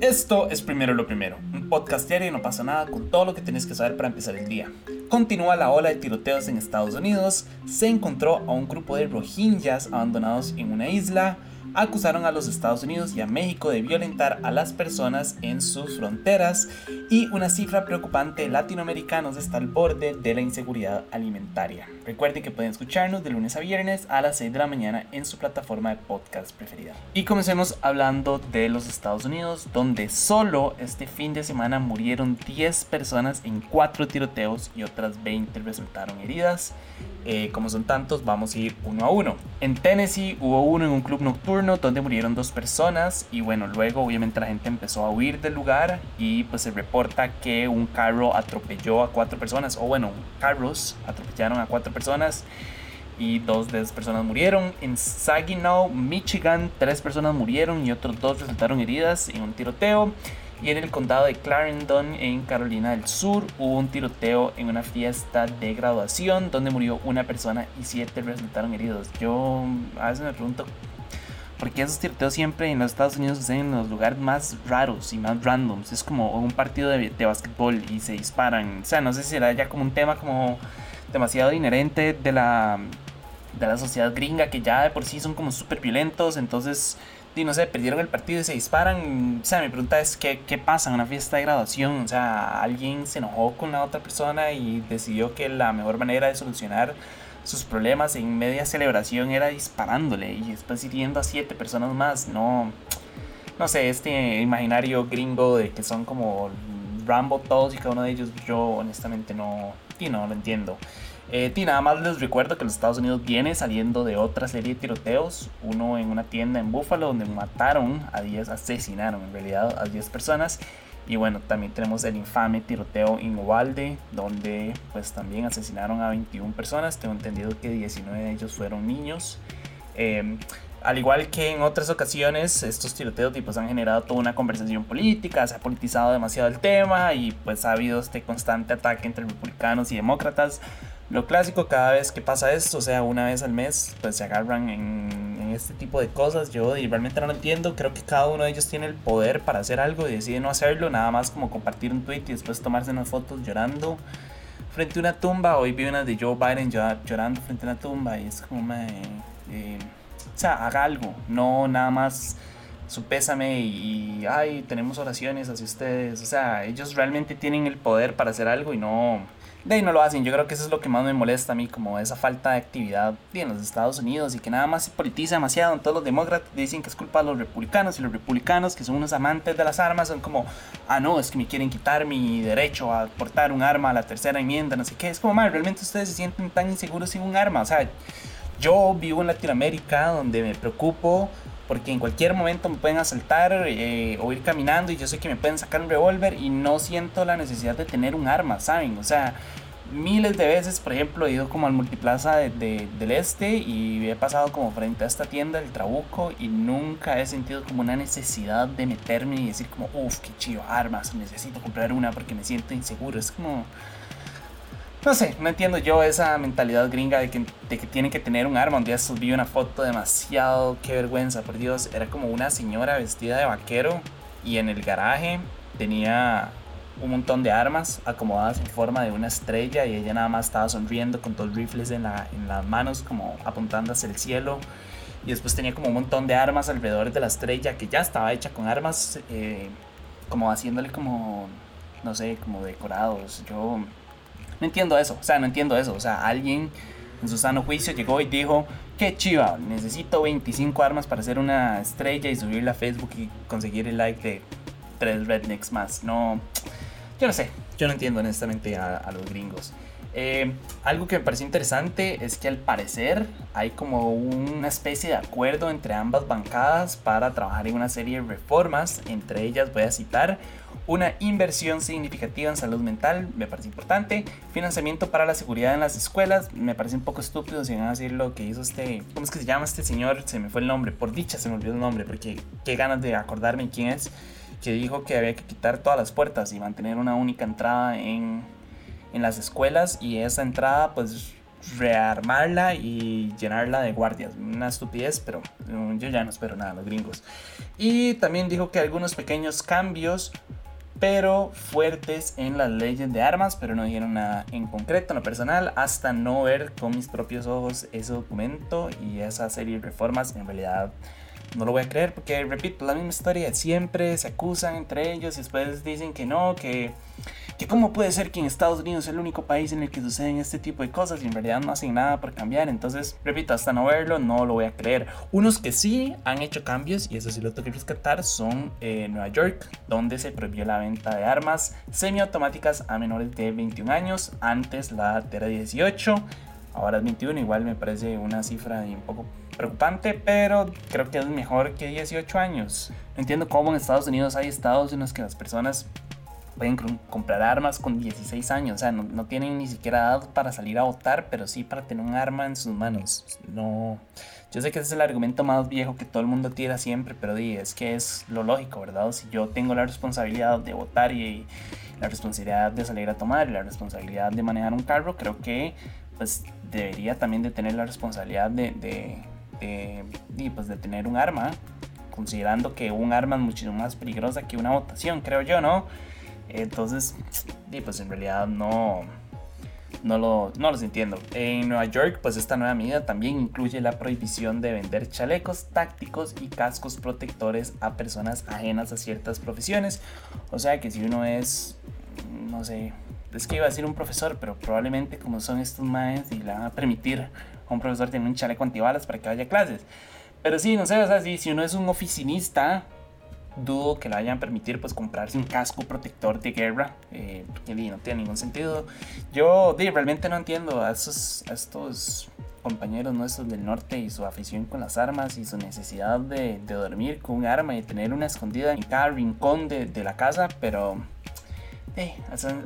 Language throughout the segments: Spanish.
Esto es Primero lo Primero, un podcast diario y no pasa nada con todo lo que tienes que saber para empezar el día. Continúa la ola de tiroteos en Estados Unidos, se encontró a un grupo de rohingyas abandonados en una isla, acusaron a los Estados Unidos y a México de violentar a las personas en sus fronteras y una cifra preocupante latinoamericanos está al borde de la inseguridad alimentaria. Recuerden que pueden escucharnos de lunes a viernes a las 6 de la mañana en su plataforma de podcast preferida. Y comencemos hablando de los Estados Unidos, donde solo este fin de semana murieron 10 personas en 4 tiroteos y otras 20 resultaron heridas. Eh, como son tantos, vamos a ir uno a uno. En Tennessee hubo uno en un club nocturno donde murieron dos personas y bueno, luego obviamente la gente empezó a huir del lugar y pues se reporta que un carro atropelló a cuatro personas, o bueno, carros atropellaron a cuatro personas y dos de esas personas murieron. En Saginaw, Michigan, tres personas murieron y otros dos resultaron heridas en un tiroteo. Y en el condado de Clarendon, en Carolina del Sur, hubo un tiroteo en una fiesta de graduación donde murió una persona y siete resultaron heridos. Yo a veces me pregunto por qué esos tiroteos siempre en los Estados Unidos suceden en los lugares más raros y más randoms. Es como un partido de, de básquetbol y se disparan. O sea, no sé si será ya como un tema como demasiado inherente de la, de la sociedad gringa que ya de por sí son como súper violentos. Entonces y no sé, perdieron el partido y se disparan. O sea, mi pregunta es, ¿qué, ¿qué pasa en una fiesta de graduación? O sea, alguien se enojó con la otra persona y decidió que la mejor manera de solucionar sus problemas en media celebración era disparándole y después hiriendo a siete personas más. No, no sé, este imaginario gringo de que son como Rambo todos y cada uno de ellos, yo honestamente no, y no lo entiendo. Eh, y nada más les recuerdo que los Estados Unidos viene saliendo de otra serie de tiroteos. Uno en una tienda en Buffalo donde mataron a 10, asesinaron en realidad a 10 personas. Y bueno, también tenemos el infame tiroteo en Uvalde, donde pues también asesinaron a 21 personas. Tengo entendido que 19 de ellos fueron niños. Em, al igual que en otras ocasiones, estos tiroteos pues, han generado toda una conversación política, se ha politizado demasiado el tema y pues ha habido este constante ataque entre republicanos y demócratas lo clásico cada vez que pasa esto, o sea, una vez al mes, pues se agarran en, este tipo de cosas. Yo realmente no lo entiendo. Creo que cada uno de ellos tiene el poder para hacer algo y decide no hacerlo, nada más como compartir un tweet y después tomarse unas fotos llorando frente a una tumba. Hoy vi una de Joe Biden llorando frente a una tumba y es como, eh, o sea, haga algo, no nada más su pésame y, ay, tenemos oraciones hacia ustedes. O sea, ellos realmente tienen el poder para hacer algo y no de ahí no lo hacen. Yo creo que eso es lo que más me molesta a mí, como esa falta de actividad en los Estados Unidos y que nada más se politiza demasiado. Todos los demócratas dicen que es culpa de los republicanos y los republicanos, que son unos amantes de las armas, son como, ah, no, es que me quieren quitar mi derecho a portar un arma a la tercera enmienda, no sé qué. Es como, mal, realmente ustedes se sienten tan inseguros sin un arma. O sea, yo vivo en Latinoamérica donde me preocupo porque en cualquier momento me pueden asaltar eh, o ir caminando y yo sé que me pueden sacar un revólver y no siento la necesidad de tener un arma, ¿saben? O sea, miles de veces, por ejemplo, he ido como al multiplaza de, del este y he pasado como frente a esta tienda, el Trabuco, y nunca he sentido como una necesidad de meterme y decir como, uff, qué chido, armas, necesito comprar una porque me siento inseguro. Es como no sé, no entiendo yo esa mentalidad gringa de que, de que tienen que tener un arma. Un día subí una foto demasiado, qué vergüenza, por Dios. Era como una señora vestida de vaquero y en el garaje tenía un montón de armas acomodadas en forma de una estrella y ella nada más estaba sonriendo con dos rifles en, la, en las manos como apuntando hacia el cielo. Y después tenía como un montón de armas alrededor de la estrella que ya estaba hecha con armas, eh, como haciéndole como, no sé, como decorados. Yo no entiendo eso, o sea, no entiendo eso. O sea, alguien en su sano juicio llegó y dijo, qué chiva, necesito 25 armas para hacer una estrella y subirla a Facebook y conseguir el like de tres rednecks más. No, yo no sé, yo no entiendo honestamente a, los gringos. Eh, algo que me parece interesante es que al parecer hay como una especie de acuerdo entre ambas bancadas para trabajar en una serie de reformas. Entre ellas voy a citar una inversión significativa en salud mental, me parece importante, financiamiento para la seguridad en las escuelas, me parece un poco estúpido si van a decir lo que hizo este, ¿cómo es que se llama este señor? Se me fue el nombre, por dicha se me olvidó el nombre, porque qué ganas de acordarme quién es, que dijo que había que quitar todas las puertas y mantener una única entrada en, en las escuelas y esa entrada pues rearmarla y llenarla de guardias. Una estupidez, pero yo ya no espero nada los gringos. Y también dijo que algunos pequeños cambios, pero fuertes en las leyes de armas, pero no dijeron nada en concreto, en lo personal, hasta no ver con mis propios ojos ese documento y esa serie de reformas. En realidad no lo voy a creer porque, repito, la misma historia siempre, se acusan entre ellos y después dicen que no, que que cómo puede ser que en Estados Unidos es el único país en el que suceden este tipo de cosas y en realidad no hacen nada por cambiar. Entonces, repito, hasta no verlo, no lo voy a creer. Unos que sí han hecho cambios, y eso sí lo tengo que rescatar, son eh, Nueva York, donde se prohibió la venta de armas semiautomáticas a menores de 21 años. Antes la era 18, ahora es 21, igual me parece una cifra un poco preocupante, pero creo que es mejor que 18 años. No entiendo cómo en Estados Unidos hay estados en los que las personas pueden comprar armas con 16 años, o sea, no, tienen ni siquiera edad para salir a votar, pero sí para tener un arma en sus manos. No, yo sé que ese es el argumento más viejo que todo el mundo tira siempre, pero di, es que es lo lógico, ¿verdad? Si yo tengo la responsabilidad de votar y, la responsabilidad de salir a tomar y la responsabilidad de manejar un carro, creo que pues debería también de tener la responsabilidad de, de, de, pues, de tener un arma, considerando que un arma es muchísimo más peligrosa que una votación, creo yo, ¿no? Entonces, pues en realidad no, no, lo, no los entiendo. En Nueva York, pues esta nueva medida también incluye la prohibición de vender chalecos tácticos y cascos protectores a personas ajenas a ciertas profesiones. O sea que si uno es, no sé, es que iba a decir un profesor, pero probablemente como son estos maes y le van a permitir a un profesor tener un chaleco antibalas para que vaya a clases. Pero sí, no sé, o sea, si, si uno es un oficinista, dudo que le vayan a permitir pues comprarse un casco protector de guerra eh, porque no tiene ningún sentido. Yo realmente no entiendo a, esos, estos compañeros nuestros del norte y su afición con las armas y su necesidad de, dormir con un arma y tener una escondida en cada rincón de, la casa pero eh,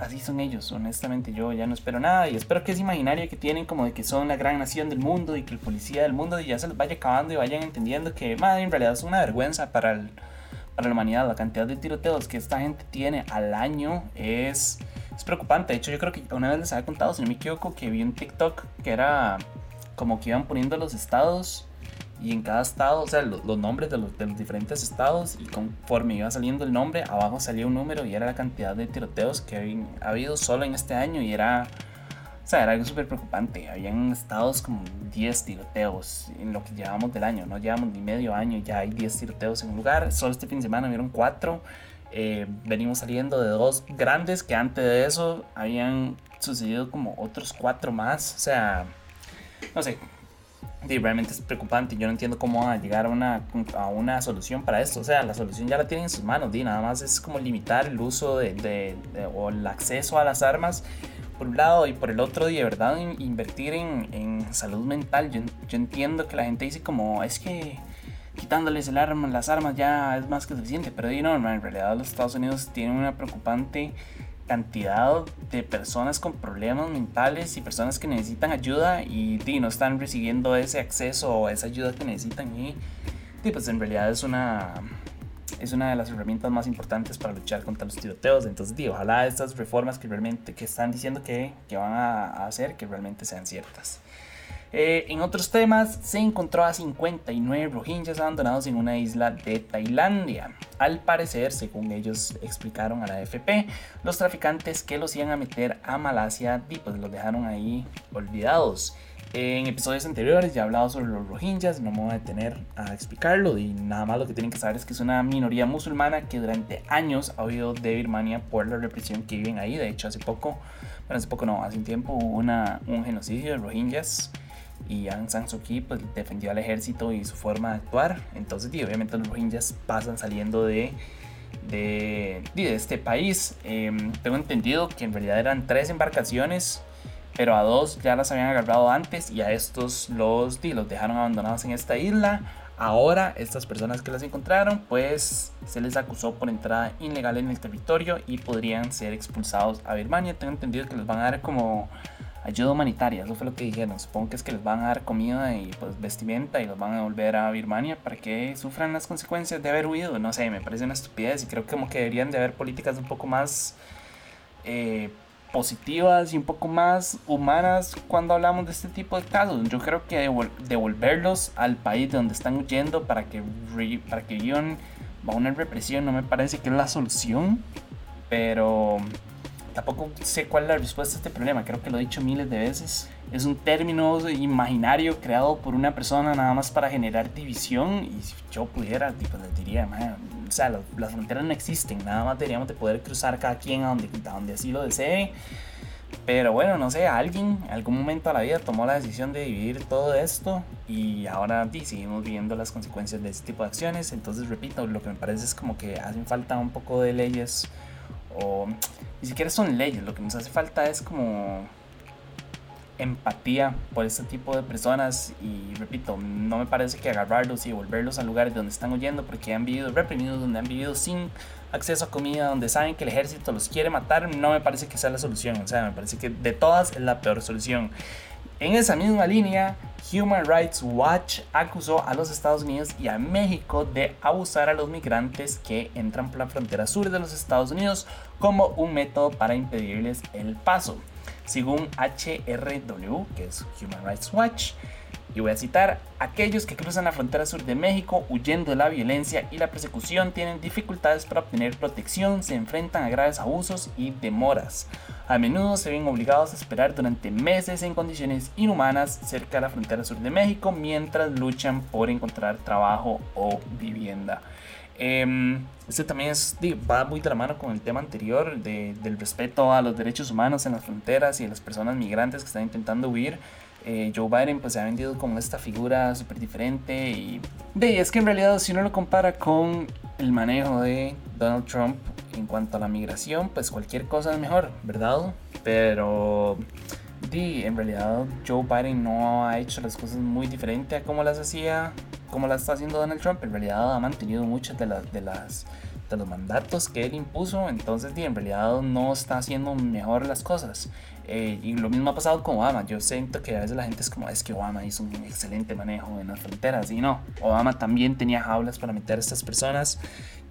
así son ellos, honestamente. Yo ya no espero nada y espero que es imaginario que tienen como de que son la gran nación del mundo y que el policía del mundo ya se vaya acabando y vayan entendiendo que madre, en realidad es una vergüenza para el, para la humanidad. La cantidad de tiroteos que esta gente tiene al año es, preocupante. De hecho, yo creo que una vez les había contado, si no me equivoco, que vi un TikTok que era como que iban poniendo los estados y en cada estado, o sea, los, nombres de los, de los, diferentes estados y conforme iba saliendo el nombre, abajo salía un número y era la cantidad de tiroteos que ha habido solo en este año y era o sea, era algo súper preocupante. Habían estados como 10 tiroteos en lo que llevamos del año. No llevamos ni medio año, ya hay 10 tiroteos en un lugar. Solo este fin de semana vieron 4. Eh, venimos saliendo de dos grandes que antes de eso habían sucedido como otros 4 más. O sea, no sé. realmente es preocupante. Yo no entiendo cómo van a llegar a una, a una solución para esto. O sea, la solución ya la tienen en sus manos. Di, nada más es como limitar el uso de, de, o el acceso a las armas por un lado y por el otro, y de verdad invertir en, en salud mental. Yo, entiendo que la gente dice como, es que quitándoles el arma, las armas ya es más que suficiente, pero en realidad los Estados Unidos tienen una preocupante cantidad de personas con problemas mentales y personas que necesitan ayuda y, y no están recibiendo ese acceso o esa ayuda que necesitan y, y pues en realidad es una es una de las herramientas más importantes para luchar contra los tiroteos. Entonces, digo, ojalá estas reformas que realmente que están diciendo que, que van a, hacer, que realmente sean ciertas. Eh, en otros temas, se encontró a 59 rohingyas abandonados en una isla de Tailandia. Al parecer, según ellos explicaron a la AFP, los traficantes que los iban a meter a Malasia, pues los dejaron ahí olvidados. En episodios anteriores ya he hablado sobre los rohingyas, no me voy a detener a explicarlo y nada más lo que tienen que saber es que es una minoría musulmana que durante años ha huido de Birmania por la represión que viven ahí. De hecho, hace poco, bueno, hace poco no, hace un tiempo hubo una, un genocidio de rohingyas y Aung San Suu Kyi pues, defendió al ejército y su forma de actuar. Entonces, obviamente los rohingyas pasan saliendo de, de, de este país. Em, tengo entendido que en realidad eran tres embarcaciones pero a dos ya las habían agarrado antes y a estos los, los dejaron abandonados en esta isla. Ahora estas personas que las encontraron pues se les acusó por entrada ilegal en el territorio y podrían ser expulsados a Birmania. Tengo entendido que les van a dar como ayuda humanitaria, eso fue lo que dijeron. Supongo que es que les van a dar comida y pues vestimenta y los van a volver a Birmania para que sufran las consecuencias de haber huido. No sé, me parece una estupidez y creo que como que deberían de haber políticas un poco más... Eh, positivas y un poco más humanas cuando hablamos de este tipo de casos. Yo creo que devolverlos al país de donde están huyendo para que, para que vivan bajo una represión no me parece que es la solución, pero tampoco sé cuál es la respuesta a este problema. Creo que lo he dicho miles de veces. Es un término imaginario creado por una persona nada más para generar división. Y si yo pudiera, tipo, les diría, o sea, las fronteras no existen. Nada más deberíamos de poder cruzar cada quien a donde, a donde así lo desee. Pero bueno, no sé, alguien en algún momento de la vida tomó la decisión de dividir todo esto y ahora sí, seguimos viendo las consecuencias de este tipo de acciones. Entonces, repito, lo que me parece es como que hacen falta un poco de leyes o ni siquiera son leyes, lo que nos hace falta es como empatía por este tipo de personas y repito, no me parece que agarrarlos y devolverlos a lugares donde están huyendo porque han vivido reprimidos, donde han vivido sin acceso a comida, donde saben que el ejército los quiere matar, no me parece que sea la solución, o sea, me parece que de todas es la peor solución. En esa misma línea, Human Rights Watch acusó a los Estados Unidos y a México de abusar a los migrantes que entran por la frontera sur de los Estados Unidos como un método para impedirles el paso. Según HRW, que es Human Rights Watch, y voy a citar, aquellos que cruzan la frontera sur de México huyendo de la violencia y la persecución tienen dificultades para obtener protección, se enfrentan a graves abusos y demoras. A menudo se ven obligados a esperar durante meses en condiciones inhumanas cerca de la frontera sur de México mientras luchan por encontrar trabajo o vivienda. Em, este también va muy de la mano con el tema anterior del respeto a los derechos humanos en las fronteras y a las personas migrantes que están intentando huir. Eh, Joe Biden pues se ha vendido como esta figura súper diferente y de, es que en realidad si uno lo compara con el manejo de Donald Trump en cuanto a la migración pues cualquier cosa es mejor, ¿verdad? Pero de, en realidad Joe Biden no ha hecho las cosas muy diferente a como las hacía, como las está haciendo Donald Trump, en realidad ha mantenido muchas de, las de las de los mandatos que él impuso, entonces en realidad no está haciendo mejor las cosas. Eh, y lo mismo ha pasado con Obama. Yo siento que a veces la gente es como, es que Obama hizo un excelente manejo en las fronteras. Y no, Obama también tenía jaulas para meter a estas personas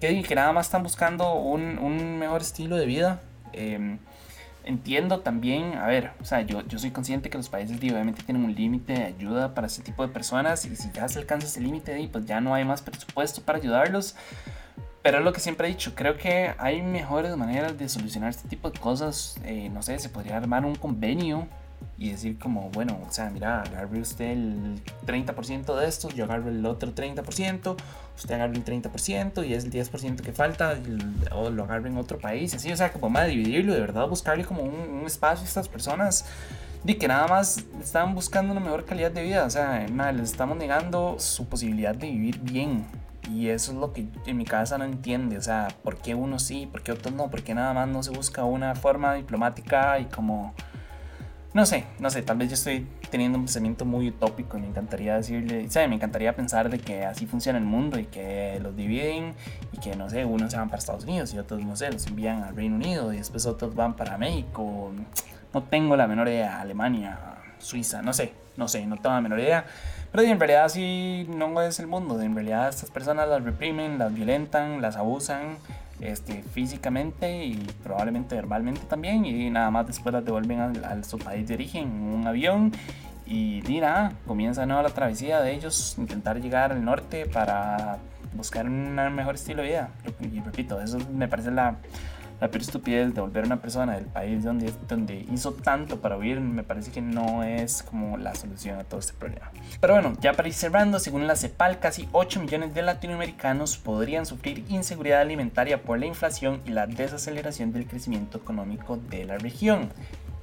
que, que nada más están buscando un, un mejor estilo de vida. Em, entiendo también, a ver, o sea, yo, yo soy consciente que los países obviamente tienen un límite de ayuda para este tipo de personas y si ya se alcanza ese límite, pues ya no hay más presupuesto para ayudarlos. Pero es lo que siempre he dicho, creo que hay mejores maneras de solucionar este tipo de cosas. Eh, no sé, se podría armar un convenio y decir como, bueno, o sea, mira, agarre usted el 30% de estos, yo agarro el otro 30%, usted agarre el 30% y es el 10% que falta, o lo agarre en otro país, así, o sea, como más dividirlo, de verdad buscarle como un, un espacio a estas personas de que nada más están buscando una mejor calidad de vida, o sea, nada, les estamos negando su posibilidad de vivir bien, y eso es lo que en mi cabeza no entiende, o sea, ¿por qué uno sí, por qué otros no? ¿Por qué nada más no se busca una forma diplomática y como... No sé, no sé, tal vez yo estoy teniendo un pensamiento muy utópico y me encantaría decirle, ¿sabes? Me encantaría pensar de que así funciona el mundo y que los dividen y que, no sé, unos se van para Estados Unidos y otros, no sé, los envían al Reino Unido y después otros van para México. No tengo la menor idea, Alemania, Suiza, no sé, no sé, no tengo la menor idea. Pero en realidad así no es el mundo. En realidad estas personas las reprimen, las violentan, las abusan este, físicamente y probablemente verbalmente también. Y nada más después las devuelven a, su país de origen en un avión. Y, y nada, comienza nueva la travesía de ellos, intentar llegar al norte para buscar un mejor estilo de vida. Y repito, eso me parece la, la peor estupidez de volver a una persona del país donde, donde hizo tanto para huir me parece que no es como la solución a todo este problema. Pero bueno, ya para ir cerrando, según la CEPAL, casi 8 millones de latinoamericanos podrían sufrir inseguridad alimentaria por la inflación y la desaceleración del crecimiento económico de la región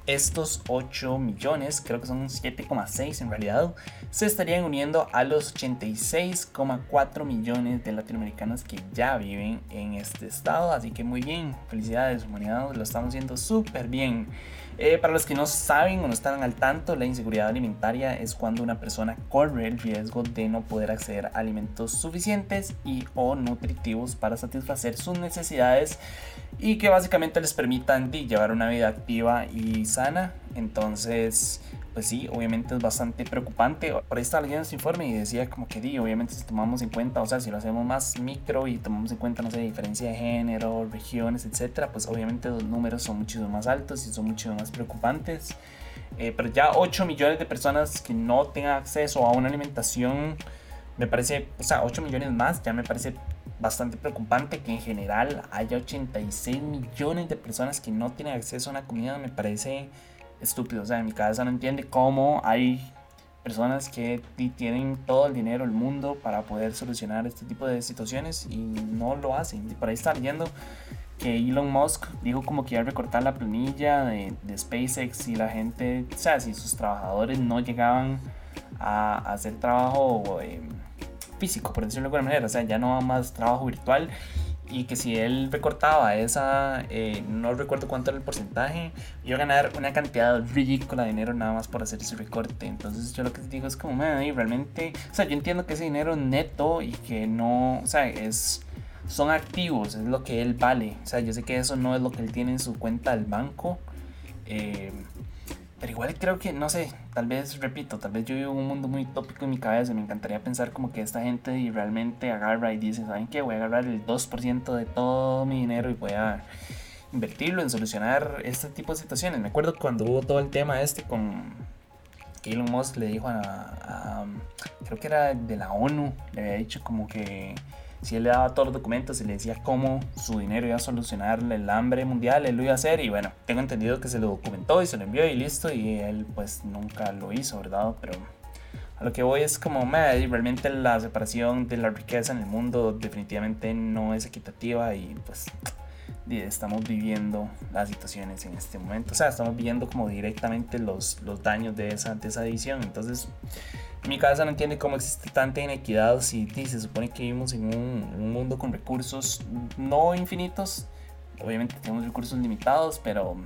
estos 8 millones, creo que son 7,6 en realidad, se estarían uniendo a los 86,4 millones de latinoamericanos que ya viven en este estado. Así que muy bien, felicidades humanidad, lo estamos haciendo súper bien. Eh, para los que no saben o no están al tanto, la inseguridad alimentaria es cuando una persona corre el riesgo de no poder acceder a alimentos suficientes y o nutritivos para satisfacer sus necesidades y que básicamente les permitan llevar una vida activa y insana. Entonces, pues sí, obviamente es bastante preocupante. Por ahí estaba leyendo este informe y decía como que, di, obviamente si tomamos en cuenta, o sea, si lo hacemos más micro y tomamos en cuenta, no sé, diferencia de género, regiones, etcétera, pues obviamente los números son muchísimo más altos y son mucho más preocupantes. Eh, pero ya 8 millones de personas que no tengan acceso a una alimentación, me parece, o sea, 8 millones más, ya me parece bastante preocupante que en general haya 86 millones de personas que no tienen acceso a una comida, me parece estúpido. O sea, en mi cabeza no entiende cómo hay personas que tienen todo el dinero del mundo para poder solucionar este tipo de situaciones y no lo hacen. Y por ahí está leyendo que Elon Musk dijo como que iba a recortar la planilla de, de SpaceX y la gente, o sea, si sus trabajadores no llegaban a, hacer trabajo eh, físico, por decirlo de alguna manera, o sea, ya no más trabajo virtual y que si él recortaba esa, eh, no recuerdo cuánto era el porcentaje, iba a ganar una cantidad ridícula de dinero nada más por hacer ese recorte. Entonces yo lo que digo es como, man, realmente, o sea, yo entiendo que ese dinero neto y que no, o sea, es son activos, es lo que él vale. O sea, yo sé que eso no es lo que él tiene en su cuenta del banco. Eh, pero igual creo que, no sé, tal vez, repito, tal vez yo vivo un mundo muy tópico en mi cabeza. Me encantaría pensar como que esta gente realmente agarra y dice, ¿saben qué? Voy a agarrar el 2% de todo mi dinero y voy a invertirlo en solucionar este tipo de situaciones. Me acuerdo cuando hubo todo el tema este con Elon Musk le dijo a, a creo que era de la ONU, le había dicho como que si él le daba todos los documentos y le decía cómo su dinero iba a solucionar el hambre mundial, él lo iba a hacer y bueno, tengo entendido que se lo documentó y se lo envió y listo y él pues nunca lo hizo, ¿verdad? Pero a lo que voy es como, realmente la separación de la riqueza en el mundo definitivamente no es equitativa y pues estamos viviendo las situaciones en este momento. O sea, estamos viendo como directamente los, los daños de esa, de esa edición. Entonces, mi cabeza no entiende cómo existe tanta inequidad si, se supone que vivimos en un, un mundo con recursos no infinitos. Obviamente tenemos recursos limitados, pero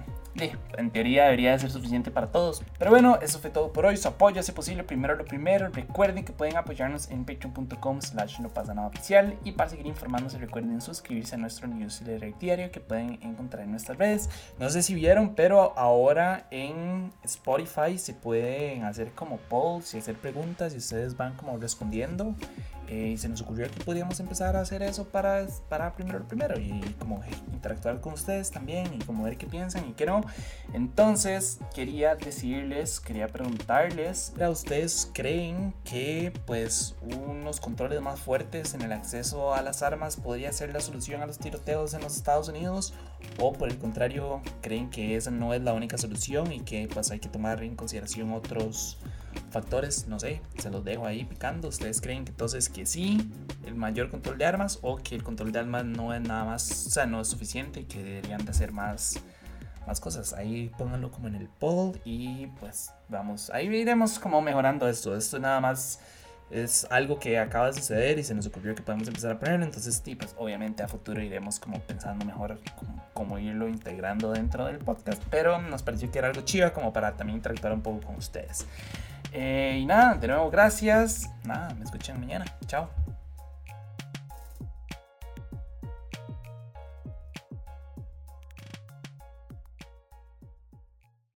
en teoría debería de ser suficiente para todos. Pero bueno, eso fue todo por hoy. Su apoyo hace posible primero lo primero. Recuerden que pueden apoyarnos en patreon.com slash no pasa nada oficial. Y para seguir informándose recuerden suscribirse a nuestro newsletter diario que pueden encontrar en nuestras redes. No sé si vieron, pero ahora en Spotify se pueden hacer como polls y hacer preguntas y ustedes van como respondiendo. Eh, y se nos ocurrió que podíamos empezar a hacer eso para, para primero lo primero y como interactuar con ustedes también y como ver qué piensan y qué no. Entonces quería decirles, quería preguntarles, ¿a ustedes creen que pues unos controles más fuertes en el acceso a las armas podría ser la solución a los tiroteos en los Estados Unidos? ¿O por el contrario creen que esa no es la única solución y que pues hay que tomar en consideración otros factores, no sé, se los dejo ahí picando. ¿Ustedes creen que entonces que sí, el mayor control de armas o que el control de armas no es nada más, o sea, no es suficiente y que deberían de hacer más, más cosas? Ahí pónganlo como en el poll y pues vamos, ahí iremos como mejorando esto. Esto nada más es algo que acaba de suceder y se nos ocurrió que podemos empezar a ponerlo. Entonces, sí, pues obviamente a futuro iremos como pensando mejor cómo, irlo integrando dentro del podcast. Pero nos pareció que era algo chido como para también interactuar un poco con ustedes. Eh, y nada, de nuevo, gracias. Nada, me escuchan mañana. Chao.